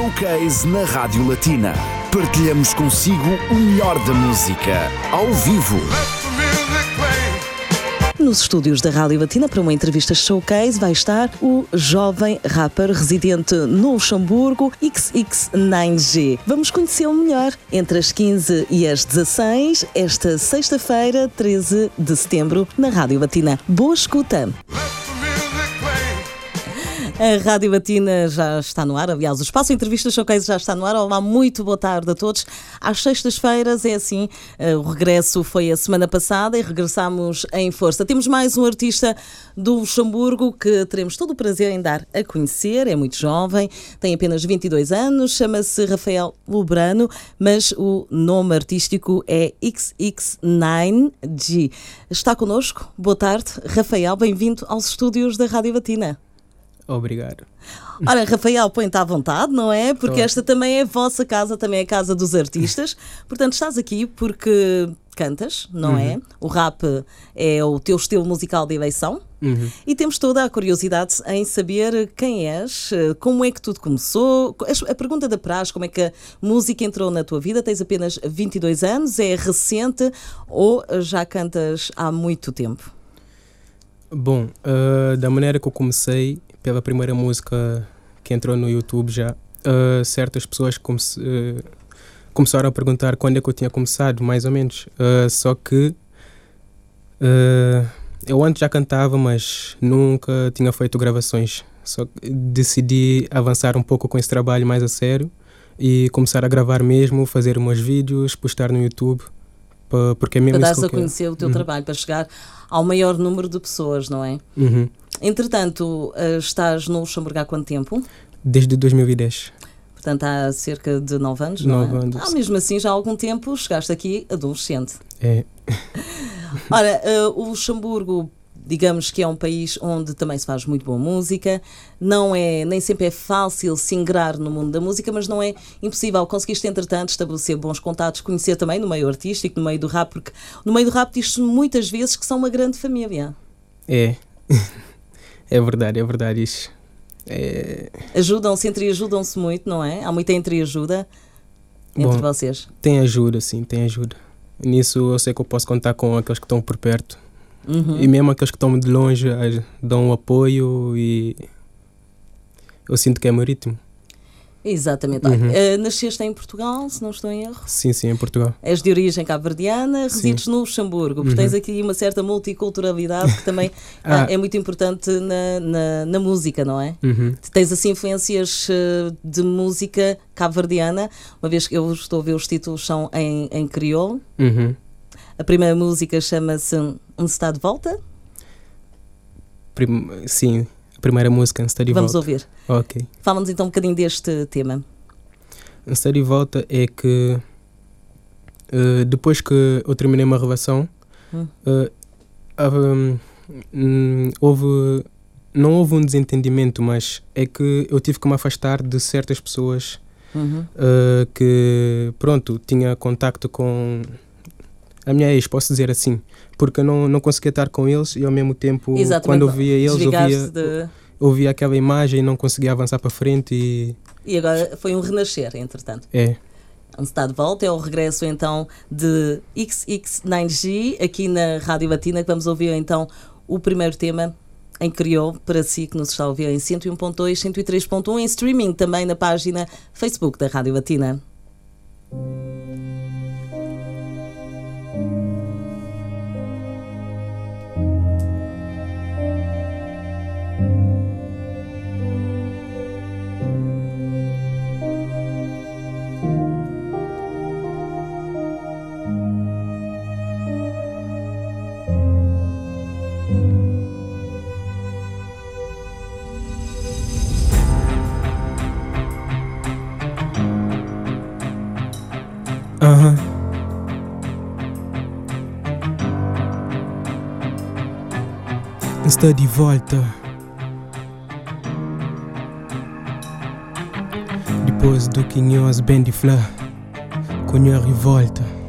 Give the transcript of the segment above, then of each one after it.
Showcase na Rádio Latina. Partilhamos consigo o melhor da música, ao vivo. Nos estúdios da Rádio Latina, para uma entrevista showcase, vai estar o jovem rapper residente no Luxemburgo, XX9G. Vamos conhecê-lo melhor entre as 15 e as 16, esta sexta-feira, 13 de setembro, na Rádio Latina. Boa escuta! A Rádio Batina já está no ar, aliás, o espaço Entrevistas Showcase já está no ar. Olá, muito boa tarde a todos. Às sextas-feiras é assim, eh, o regresso foi a semana passada e regressamos em força. Temos mais um artista do Luxemburgo que teremos todo o prazer em dar a conhecer. É muito jovem, tem apenas 22 anos, chama-se Rafael Lubrano, mas o nome artístico é XX9G. Está connosco. Boa tarde, Rafael, bem-vindo aos estúdios da Rádio Batina. Obrigado. Ora, Rafael, põe-te à vontade, não é? Porque esta também é a vossa casa, também é a casa dos artistas. Portanto, estás aqui porque cantas, não é? Uhum. O rap é o teu estilo musical de eleição. Uhum. E temos toda a curiosidade em saber quem és, como é que tudo começou. A pergunta da praxe, como é que a música entrou na tua vida? Tens apenas 22 anos, é recente ou já cantas há muito tempo? Bom, uh, da maneira que eu comecei, pela primeira música que entrou no YouTube já, uh, certas pessoas uh, começaram a perguntar quando é que eu tinha começado, mais ou menos. Uh, só que eu antes já cantava, mas nunca tinha feito gravações. Só decidi avançar um pouco com esse trabalho mais a sério e começar a gravar mesmo, fazer meus vídeos, postar no YouTube. Porque é mesmo para isso a conhecer o teu uhum. trabalho, para chegar ao maior número de pessoas, não é? Uhum. Entretanto, eh, estás no Luxemburgo há quanto tempo? Desde 2010. Portanto, há cerca de 9 anos, não Nove é? anos. Ah, mesmo assim, já há algum tempo chegaste aqui adolescente. É. Ora, uh, o Luxemburgo, digamos que é um país onde também se faz muito boa música. Não é, nem sempre é fácil se ingrar no mundo da música, mas não é impossível. Conseguiste, entretanto, estabelecer bons contatos, conhecer também no meio artístico, no meio do rap, porque no meio do rap diz-se muitas vezes que são uma grande família. É. É verdade, é verdade isso. É... Ajudam-se, entreajudam-se muito, não é? Há muita entreajuda entre Bom, vocês. Tem ajuda, sim, tem ajuda. Nisso eu sei que eu posso contar com aqueles que estão por perto. Uhum. E mesmo aqueles que estão de longe eh, dão um apoio e eu sinto que é meu ritmo. Exatamente. Uhum. Uh, nasceste em Portugal, se não estou em erro. Sim, sim, em Portugal. És de origem cabo-verdiana, resides no Luxemburgo, Uhum. tens aqui uma certa multiculturalidade que também ah, Ah. é muito importante na, na, na música, não é? Uhum. Tens assim influências uh, de música cabo-verdiana, uma vez que eu estou a ver os títulos são em, em crioulo. Uhum. A primeira música chama-se Um Está de Volta. Prim- sim, a primeira música, Está de Vamos Volta. ouvir. Ok. Fala-nos então um bocadinho deste tema. Está de Volta é que eh, depois que eu terminei uma relação, Hum. eh, houve, hum, houve- não houve um desentendimento, mas é que eu tive que me afastar de certas pessoas Uhum. uh, que, pronto, tinha contacto com a minha ex, posso dizer assim, porque eu não, não conseguia estar com eles e ao mesmo tempo, Exatamente. quando eu via eles, eu Desligaste via, de- eu via aquela imagem e não conseguia avançar para frente e E agora foi um renascer, entretanto. é, Um está de volta, é o regresso então de XX9G aqui na Rádio Batina, que vamos ouvir então o primeiro tema em criou para si que nos está a ouvir em 101.2, 103.1 em streaming também na página Facebook da Rádio Batina. Está de volta. Depois do Quinhões bem de flá, Cunha revolta.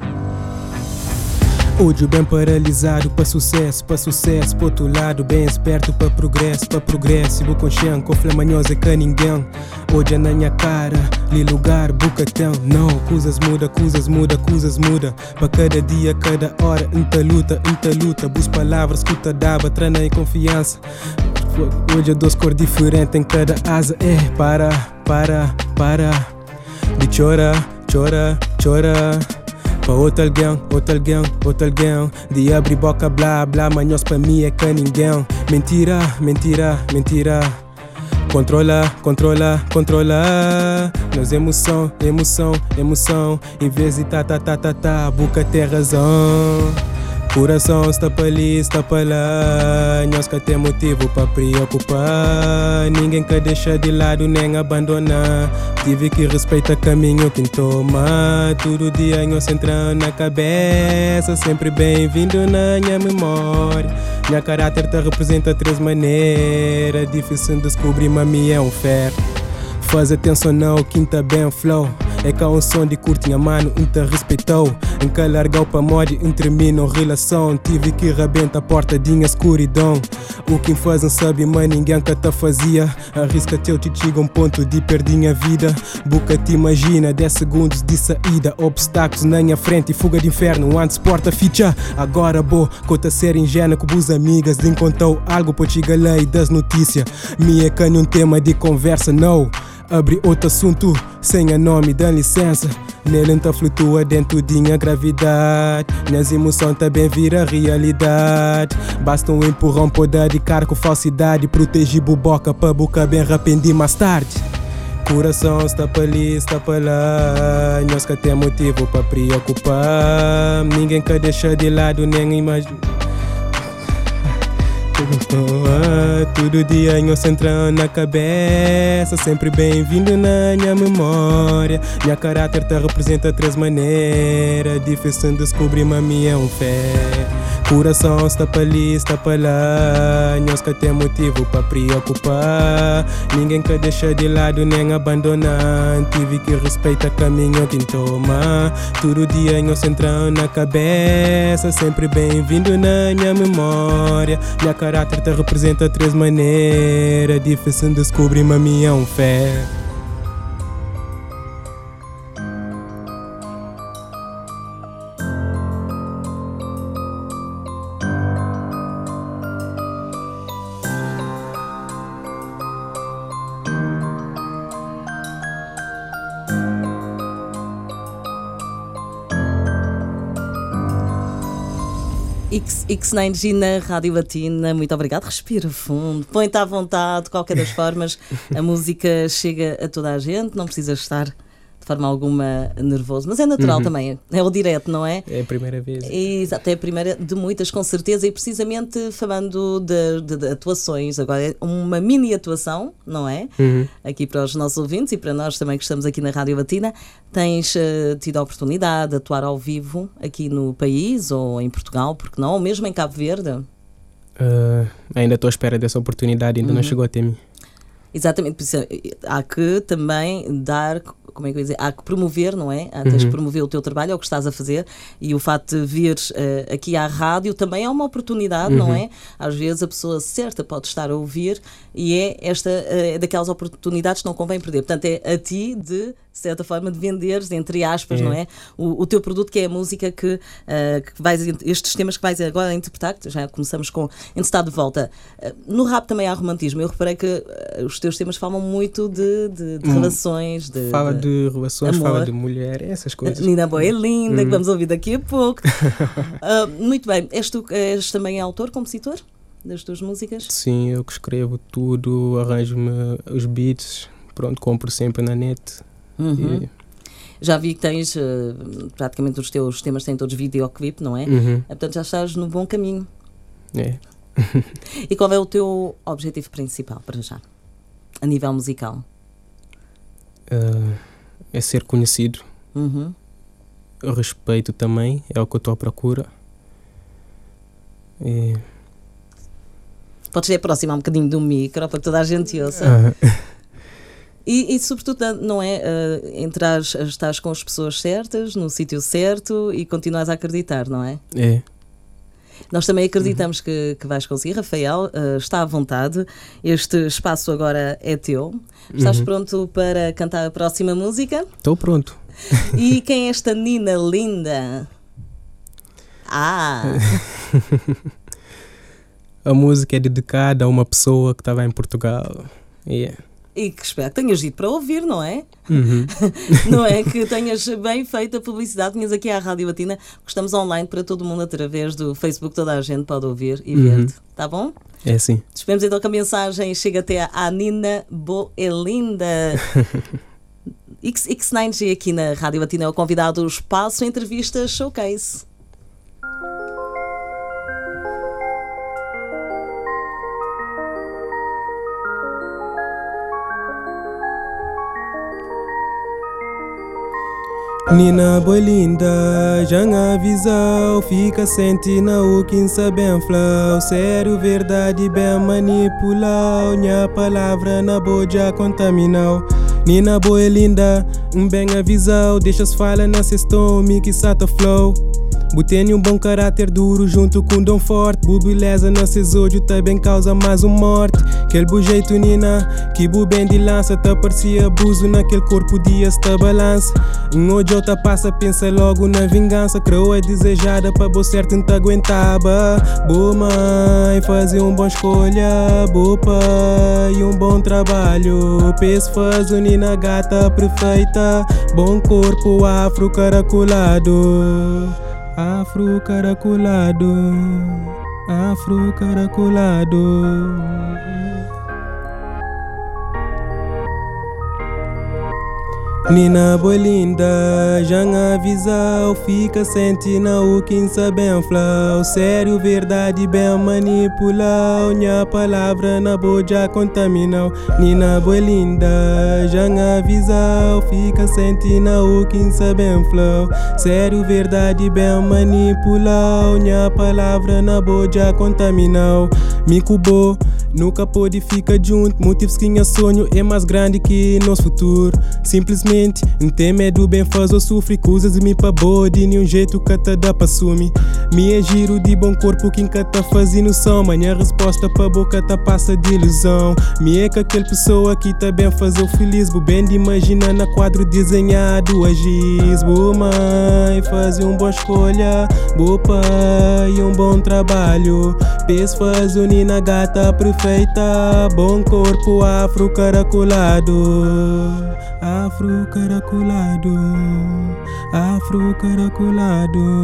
Ódio bem paralisado para sucesso, para sucesso, para outro lado, bem esperto para progresso, para progresso, e com chão, com flamanhosa que ninguém. Hoje na minha cara, li lugar, bucatão. Não, coisas muda, coisas muda, coisas muda. Para cada dia, cada hora, inta luta, inta luta. Bus palavras, escuta dava, treina em confiança. Hoje é duas cor diferente em cada asa. É, para, para, para. De chora, chora, chora. Para outro alguém, outro alguém, outro alguém De abrir boca, blá, blá Manhos para mim é que ninguém. Mentira, mentira, mentira. Controla, controla, controla. Nós emoção, emoção, emoção. Em vez de tá, tá, tá, tá, tá Boca tem razão Coração está para está para. Nós que tem motivo para preocupar. Ninguém quer deixar de lado nem abandonar. Tive que respeitar caminho que toma. Todo dia nós entrando na cabeça. Sempre bem-vindo na minha memória. Minha caráter te representa três maneiras. Difícil descobrir, mas me é um ferro. Faz atenção não, quinta bem flow. É cá um som de curtinha mano, um te respeitou. Em que largou para mod, termina relação. Tive que rebenta a porta de escuridão. O que faz não sabe, mas ninguém que te fazia. Arrisca teu te chega um ponto de perder a vida. Buca te imagina 10 segundos de saída. Obstáculos na minha frente fuga de inferno. Antes porta ficha, agora bo. Cota ser ingênua com os amigas. Encontrou algo para te galei das notícias. Minha cana um tema de conversa, não. Abre outro assunto, sem a nome, dá licença. Nele então flutua dentro de minha gravidade. Minhas emoções também vira realidade. Basta um empurrão para dedicar com falsidade. Proteger boboca para boca bem arrependi mais tarde. Coração está para ali, está para lá. Nós que tem motivo para preocupar. Ninguém quer deixar de lado nem imagina. Todo dia eu centrando na cabeça Sempre bem-vindo na minha memória. Minha caráter te representa três maneiras Difícil descobrir, me é um fé. Coração está para ali, está para lá Nós que tem motivo para preocupar. Ninguém quer deixar de lado nem abandonar Tive que respeitar caminho que toma. Todo dia eu centrando na cabeça Sempre bem-vindo na minha memória. Minha caráter te representa três maneiras Difícil descobrir, um fé X, X9G na Rádio Latina, muito obrigado. Respira fundo, põe-te à vontade, de qualquer das formas, a música chega a toda a gente, não precisas estar de forma alguma nervoso, mas é natural uhum. também, é o direto, não é? É a primeira vez. Exato, é a primeira de muitas, com certeza, e precisamente falando de, de, de atuações, agora é uma mini atuação, não é? Uhum. Aqui para os nossos ouvintes e para nós também que estamos aqui na Rádio Batina, tens uh, tido a oportunidade de atuar ao vivo aqui no país ou em Portugal, porque não, ou mesmo em Cabo Verde? Uh, ainda estou à espera dessa oportunidade, ainda uhum. não chegou até mim. Exatamente, isso há que também dar como é que eu ia dizer, há que promover, não é? Há, tens uhum. que promover o teu trabalho, é o que estás a fazer, e o facto de vir uh, aqui à rádio também é uma oportunidade, uhum. não é? Às vezes a pessoa certa pode estar a ouvir e é esta uh, daquelas oportunidades que não convém perder. Portanto, é a ti de de certa forma, de venderes, entre aspas, não é? O, o, teu produto que é a música que, uh, que vais, estes temas que vais agora interpretar, que já começamos com Em Estado de Volta. Uh, no rap também há romantismo. Eu reparei que uh, os teus temas falam muito de, de, de hum, relações. De, fala de, de relações, amor. fala de mulher, essas coisas. Nina Boa é linda, hum. que vamos ouvir daqui a pouco. muito bem. És tu és também autor, compositor? Das tuas músicas? Sim, eu que escrevo tudo, arranjo-me os beats, pronto, compro sempre na net Uhum. E... Já vi que tens uh, praticamente os teus temas têm todos videoclipe, não é? Uhum. Eh, portanto, já estás no bom caminho. É. e qual é o teu objetivo principal para já, a nível musical? Uh, é ser conhecido. Uhum. Respeito também, é o que eu estou à procura. E... Podes ir aproximar um bocadinho do micro para que toda a gente ouça. E, e, sobretudo, não é uh, entrar, estás com as pessoas certas, no sítio certo e continuas a acreditar, não é? É. Nós também acreditamos uhum. que, que vais conseguir. Rafael, uh, está à vontade. Este espaço agora é teu. Estás uhum. pronto para cantar a próxima música? Estou pronto. E quem é esta Nina linda? Ah! a música é dedicada a uma pessoa que estava em Portugal. Yeah. E que espero que tenhas ido para ouvir, não é? Uhum. não é? Que tenhas bem feito a publicidade. Tinhas aqui a Rádio Batina, que estamos online para todo mundo através do Facebook, toda a gente pode ouvir e uhum. ver-te. Tá bom? É sim. Esperemos então que a mensagem chegue até a Nina Boelinda. X, X9G aqui na Rádio Batina é o convidado do Espaço Entrevista Showcase. Nina Bolinda, já avisou, fica sentindo o que bem flow. Sério, verdade, bem manipular. Minha palavra na boja contaminou. Nina Bolinda, bem avisou, deixa-se falar na sextome que sata flow. Botei um bom caráter duro junto com um dom forte. Bu beleza no olhos também causa mais um morte. Aquele bujeito nina, que bu bem de lança. Tá parecia abuso naquele corpo dia esta balança. Um tá passa, pensa logo na vingança. Creu é desejada para bo certo não te aguentava. Boa mãe, fazia uma boa escolha. Boa pai, um bom trabalho. Peso faz nina gata perfeita. Bom corpo afro caracolado. Afro caracolado, afro caracolado. Nina Bolinda, já avisou, fica sentindo o que bem flow. Sério, verdade, bem manipular. Minha palavra na boja contaminou. Nina Bolinda, já avisou, fica sentindo o que bem flow. Sério, verdade, bem manipular. Minha palavra na boja contaminou. Me cubou, nunca pode ficar junto. Motivos que minha sonho é mais grande que nosso futuro. Simplesmente mente. Não medo, bem faz ou sofre. Coisas de mim pra boa, de nenhum jeito que te dá pra sumir. Me é giro de bom corpo, que tá fazendo som. Minha resposta pra boca tá passa de ilusão. Me é que aquele pessoa que tá bem fazer o feliz. Bem de imaginar na quadro desenhado a giz. Boa mãe, faz uma boa escolha. Boa pai, um bom trabalho. Pes faz unina gata perfeita. Bom corpo afro caracolado. Afro caracolado, afro caracolado,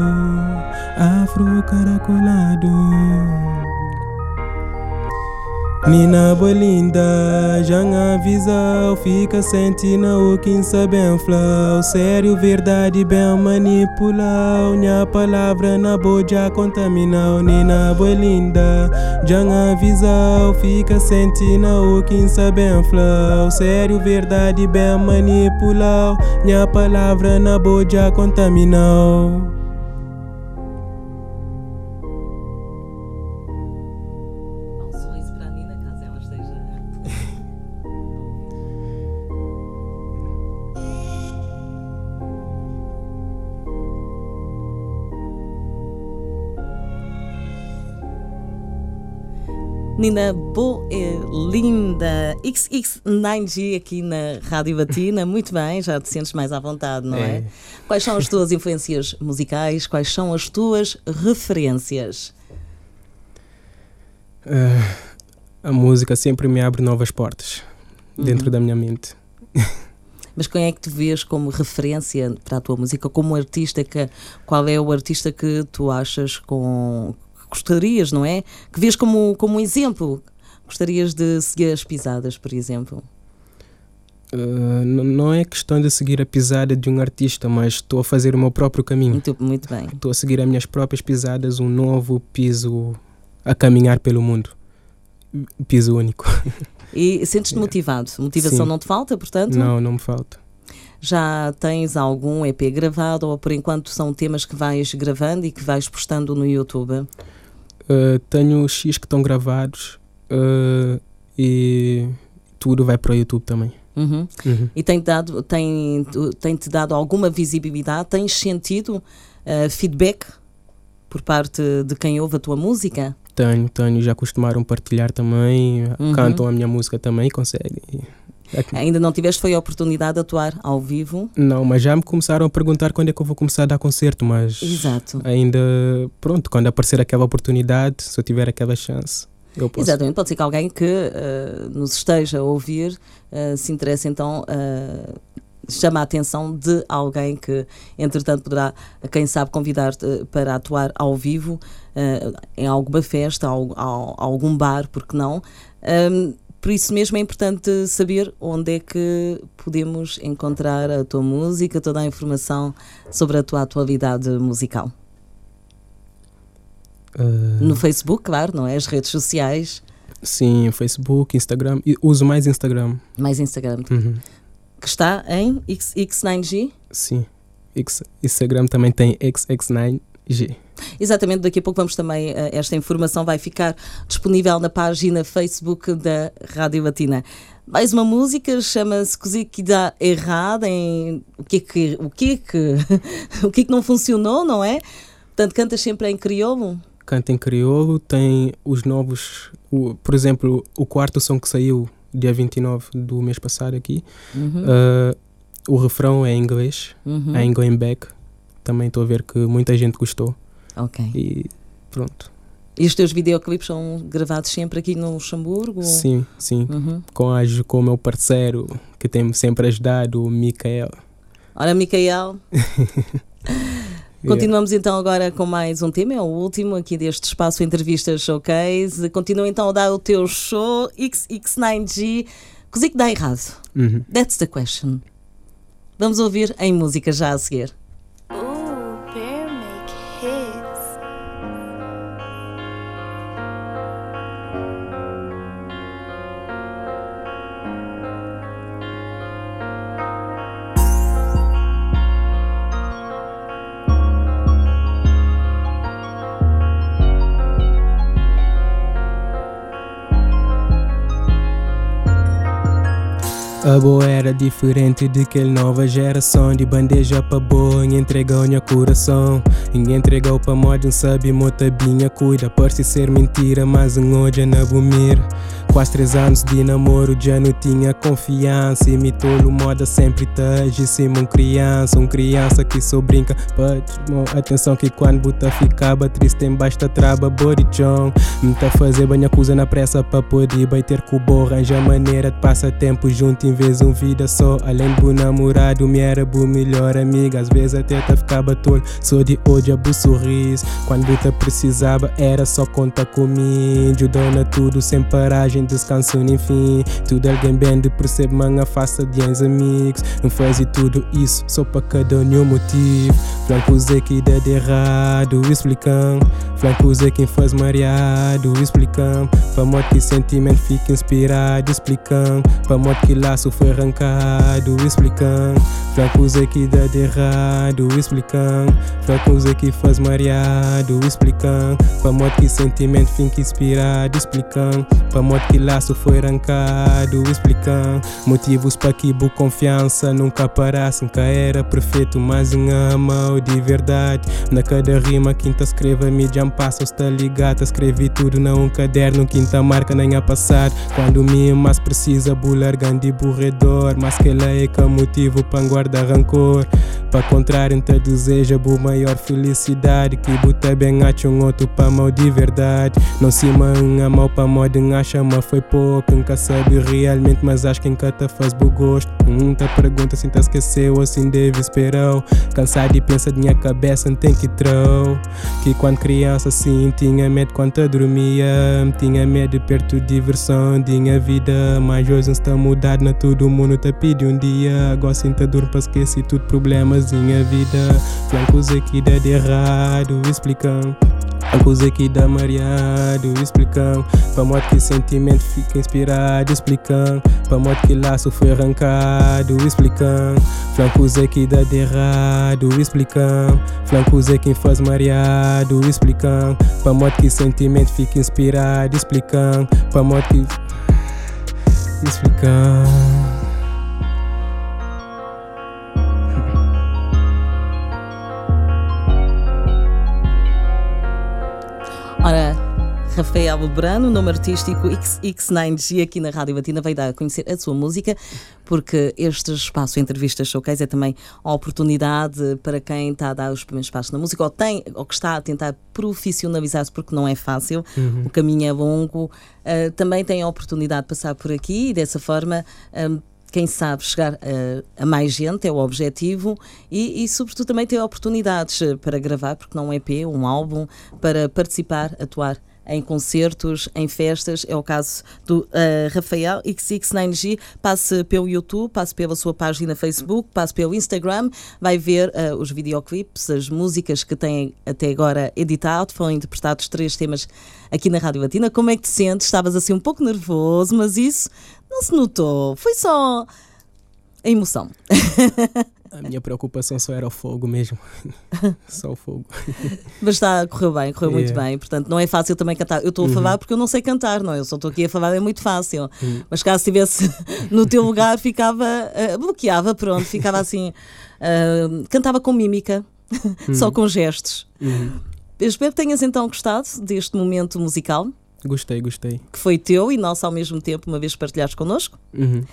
afro caracolado. Nina Bolinda, já avisou, fica sentindo o que bem flow. Sério, verdade, bem manipular. Minha palavra na boja contaminou. Nina Bolinda, já avisou, fica sentindo o que bem flow. Sério, verdade, bem manipular. Minha palavra na boja contaminou. Nina Boelinda, XX9G aqui na Rádio Batina. Muito bem, já te sentes mais à vontade, não é? é? Quais são as tuas influências musicais? Quais são as tuas referências? Uh, a música sempre me abre novas portas uhum. dentro da minha mente. Mas quem é que tu vês como referência para a tua música, como artista? Que, qual é o artista que tu achas com, gostarias, não é? Que vês como, como um exemplo. Gostarias de seguir as pisadas, por exemplo? Uh, não é questão de seguir a pisada de um artista, mas estou a fazer o meu próprio caminho. Muito, muito bem. Estou a seguir as minhas próprias pisadas, um novo piso a caminhar pelo mundo. Piso único. E sentes-te motivado? Motivação Sim. não te falta, portanto? Não, não me falta. Já tens algum EP gravado ou por enquanto são temas que vais gravando e que vais postando no YouTube? Uh, tenho X que estão gravados uh, e tudo vai para o YouTube também. Uhum. Uhum. E tem-te dado, tem, tem -te dado alguma visibilidade? Tens sentido uh, feedback por parte de quem ouve a tua música? Tenho, tenho, já costumaram partilhar também, Uhum. cantam a minha música também, conseguem. Aqui- Ainda não tiveste foi a oportunidade de atuar ao vivo? Não, mas já me começaram a perguntar quando é que eu vou começar a dar concerto, mas Exato. ainda, pronto, quando aparecer aquela oportunidade, se eu tiver aquela chance, eu posso. Exatamente, pode ser que alguém que uh, nos esteja a ouvir uh, se interesse então uh, chama a atenção de alguém que entretanto poderá, quem sabe, convidar-te para atuar ao vivo uh, em alguma festa, al- al- algum bar, porque não? Um, por isso mesmo é importante saber onde é que podemos encontrar a tua música, toda a informação sobre a tua atualidade musical. Ah, No Facebook, claro, não é? As redes sociais, sim, Facebook, Instagram, uso mais Instagram. mais Instagram. Uhum. que está em X, X9G. Sim, X- Instagram também tem XX9G. Exatamente, daqui a pouco vamos também, eh, esta informação vai ficar disponível na página Facebook da Rádio Latina. Mais uma música, chama-se Cozi que dá errado em o que é que, o que, é que, o que, é que não funcionou, não é? Portanto, cantas sempre em crioulo? Canta em crioulo, tem os novos, o- por exemplo, o quarto som que saiu dia 29 do mês passado aqui, Uhum. ah, o refrão é em inglês, Uhum. é em Going Back. Também estou a ver que muita gente gostou Ok. e pronto. E os teus videoclipes são gravados sempre aqui no Luxemburgo? Sim, sim. Uhum. Com, a, com o meu parceiro que tem sempre ajudado, o Mikael. Ora, Micael, Continuamos então agora com mais um tema, é o último aqui deste espaço Entrevistas Showcase. Continua então a dar o teu show XX9G. Cozinho que dá errado? Uhum. That's the question. Vamos ouvir em música já a seguir. A boa era diferente de aquela nova geração. De bandeja pra boa, entregou minha coração. Entregou pra moda, sabe, motabinha cuida Parece ser mentira, mas um hoje na vomir Quase três anos de namoro, já não tinha confiança. E me tolo moda sempre tage, sim, um criança. Um criança que só brinca, but, atenção que quando buta ficava triste Em basta traba, John Me tá fazer banha coisa na pressa pra poder bater com o borra. Arranja maneira de passar tempo junto vez um vida só Além do namorado, me era bu melhor amiga. Às vezes até tá ficava tolo, só de hoje abu sorriso. Quando buta precisava era só conta comigo Dona tudo sem paragem, descanso nem fim. Tudo alguém bem de percebe, manga faça de uns amigos. Não faz tudo isso só para cada um motivo. Flanco Zé que dá de errado, explicando Flanco Zé quem faz mareado, explicando Pra modo que sentimento fica inspirado, explicando Pra modo que laço foi arrancado, explicando Flanco Zé que dá de errado, explicando Flanco Zé que faz mareado, explicando Pra modo que sentimento fica inspirado, explicando Pra modo que laço foi arrancado, explicando Motivos para que boa confiança nunca parasse, nunca era perfeito, mas um ama de verdade. Na cada rima, quinta escreva, me já passa, está ligado. Escrevi tudo num caderno, quinta marca nem a passar. Quando me mais precisa, bular de mas que ela é que é motivo para guardar rancor. Para contrário, então deseja boa maior felicidade. Que buta bem acha um outro para mal de verdade. Não se manga mal para moda, acha mas foi pouco. Nunca sabe realmente, mas acho que te faz bom gosto. Muita pergunta se te esqueceu se deve esperar. Cansado e pensa de minha cabeça, não tem que trou. Que quando criança assim tinha medo quando dormia. Tinha medo de perto de diversão, tinha vida. Mas hoje está mudado, na todo mundo te pede um dia. Agora sinta dor para esquecer tudo problemas em a vida. Flancos aqui dá de errado, explicando. Flancos aqui dá mareado, explicando. Para modo que sentimento fica inspirado, explicando. Para modo que laço foi arrancado, explicando. Flancos aqui dá de errado, explicando. Flancos é quem faz mareado, explicando. Para modo que sentimento fica inspirado, explicando. Para modo que explicar. Ora, Rafael Brano, nome artístico X, X9G aqui na Rádio Batina, veio dar a conhecer a sua música, porque este espaço Entrevistas Showcase é também uma oportunidade para quem está a dar os primeiros passos na música ou, tem, ou que está a tentar profissionalizar-se, porque não é fácil, Uhum. o caminho é longo. Uh, também tem a oportunidade de passar por aqui e dessa forma. um, quem sabe chegar a, a mais gente é o objetivo e, e, sobretudo, também ter oportunidades eh, para gravar, porque não é um EP, um álbum, para participar, atuar em concertos, em festas. É o caso do uh, Rafael XX9G. Passe pelo YouTube, passe pela sua página Facebook, passe pelo Instagram, vai ver uh, os videoclipes, as músicas que têm até agora editado. Foram interpretados três temas aqui na Rádio Latina. Como é que te sentes? Estavas assim um pouco nervoso, mas isso não se notou. Foi só a emoção. A minha preocupação só era o fogo mesmo. só o fogo. Mas está a correr bem, correu muito Yeah. bem. Portanto, não é fácil também cantar. Eu estou a falar porque eu não sei cantar, não é? Eu só estou aqui a falar, é muito fácil. Mas caso estivesse no teu lugar, ficava, eh, bloqueava, pronto, ficava assim. eh, cantava com mímica, só com gestos. Uhum. Eu espero que tenhas então gostado deste momento musical, Gostei, gostei. que foi teu e nosso ao mesmo tempo, uma vez partilhares connosco. Uhum.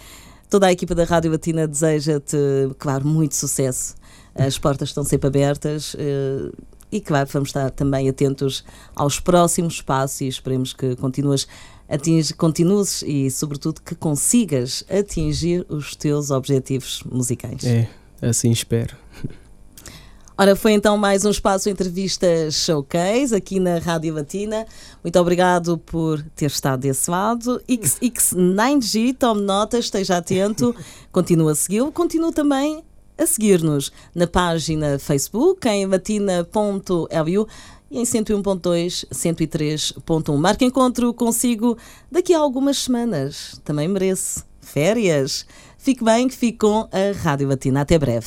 Toda a equipa da Rádio Latina deseja-te, claro, muito sucesso. As portas estão sempre abertas eh, e, claro, vamos estar também atentos aos próximos passos e esperemos que continuas, atinge, continues e, sobretudo, que consigas atingir os teus objetivos musicais. É, assim espero. Ora, foi então mais um espaço entrevista showcase aqui na Rádio Latina. Muito obrigado por ter estado desse lado. XX9G, tome nota, esteja atento, continua a segui-lo, continua também a seguir-nos na página Facebook, em latina.lu e em 101.2, 103.1. Marque encontro consigo daqui a algumas semanas. Também merece. Férias. Fique bem, que fique com a Rádio Latina. Até breve.